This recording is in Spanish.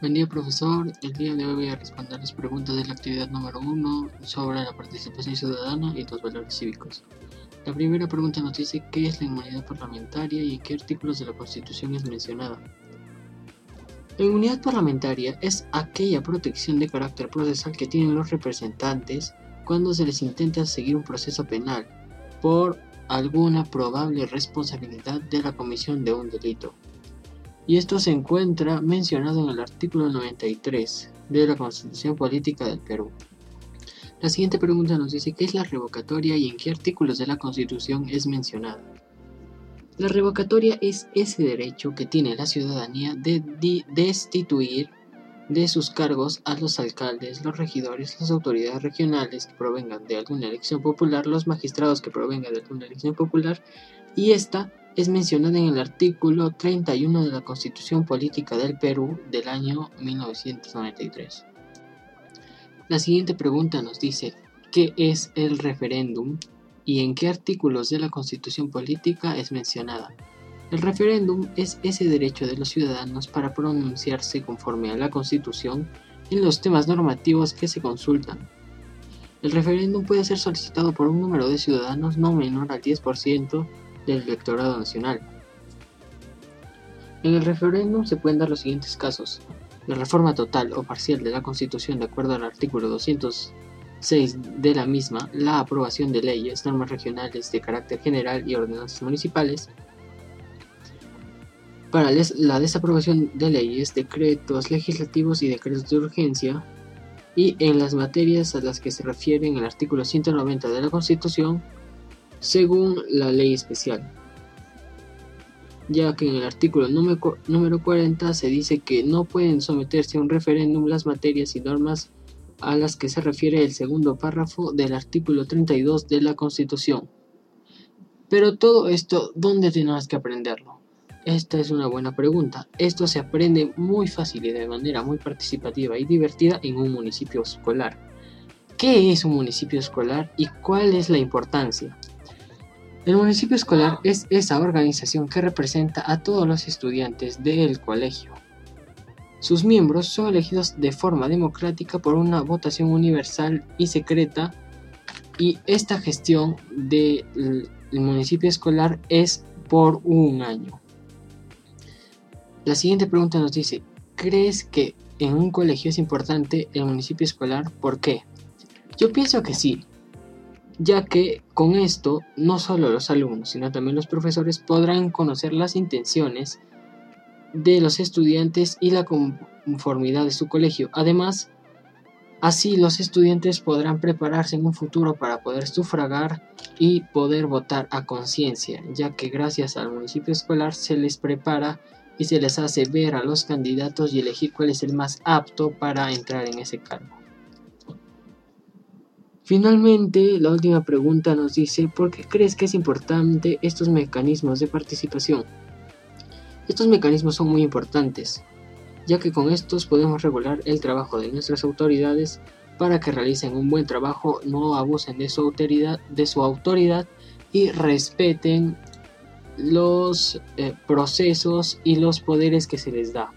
Buen día profesor, el día de hoy voy a responder las preguntas de la actividad número 1 sobre la participación ciudadana y los valores cívicos. La primera pregunta nos dice qué es la inmunidad parlamentaria y en qué artículos de la Constitución es mencionada. La inmunidad parlamentaria es aquella protección de carácter procesal que tienen los representantes cuando se les intenta seguir un proceso penal por alguna probable responsabilidad de la comisión de un delito y esto se encuentra mencionado en el artículo 93 de la Constitución Política del Perú. La siguiente pregunta nos dice qué es la revocatoria y en qué artículos de la Constitución es mencionada. La revocatoria es ese derecho que tiene la ciudadanía de destituir de sus cargos a los alcaldes, los regidores, las autoridades regionales que provengan de alguna elección popular, los magistrados que provengan de alguna elección popular, y esta es mencionada en el artículo 31 de la Constitución Política del Perú del año 1993. La siguiente pregunta nos dice, ¿qué es el referéndum y en qué artículos de la Constitución Política es mencionada? El referéndum es ese derecho de los ciudadanos para pronunciarse conforme a la Constitución en los temas normativos que se consultan. El referéndum puede ser solicitado por un número de ciudadanos no menor al 10% del electorado nacional. En el referéndum se pueden dar los siguientes casos. La reforma total o parcial de la Constitución de acuerdo al artículo 206 de la misma, la aprobación de leyes, normas regionales de carácter general y ordenanzas municipales, para la desaprobación de leyes, decretos legislativos y decretos de urgencia, y en las materias a las que se refiere en el artículo 190 de la Constitución, según la ley especial, ya que en el artículo número 40 se dice que no pueden someterse a un referéndum las materias y normas a las que se refiere el segundo párrafo del artículo 32 de la Constitución. Pero todo esto, ¿dónde tenemos que aprenderlo? Esta es una buena pregunta. Esto se aprende muy fácil y de manera muy participativa y divertida en un municipio escolar. ¿Qué es un municipio escolar y cuál es la importancia? El municipio escolar es esa organización que representa a todos los estudiantes del colegio. Sus miembros son elegidos de forma democrática por una votación universal y secreta y esta gestión del municipio escolar es por un año. La siguiente pregunta nos dice, ¿crees que en un colegio es importante el municipio escolar? ¿Por qué? Yo pienso que sí, ya que con esto no solo los alumnos, sino también los profesores podrán conocer las intenciones de los estudiantes y la conformidad de su colegio. Además, así los estudiantes podrán prepararse en un futuro para poder sufragar y poder votar a conciencia, ya que gracias al municipio escolar se les prepara y se les hace ver a los candidatos y elegir cuál es el más apto para entrar en ese cargo. Finalmente, la última pregunta nos dice, ¿por qué crees que es importante estos mecanismos de participación? Estos mecanismos son muy importantes, ya que con estos podemos regular el trabajo de nuestras autoridades para que realicen un buen trabajo, no abusen de su autoridad, de su autoridad y respeten los eh, procesos y los poderes que se les da.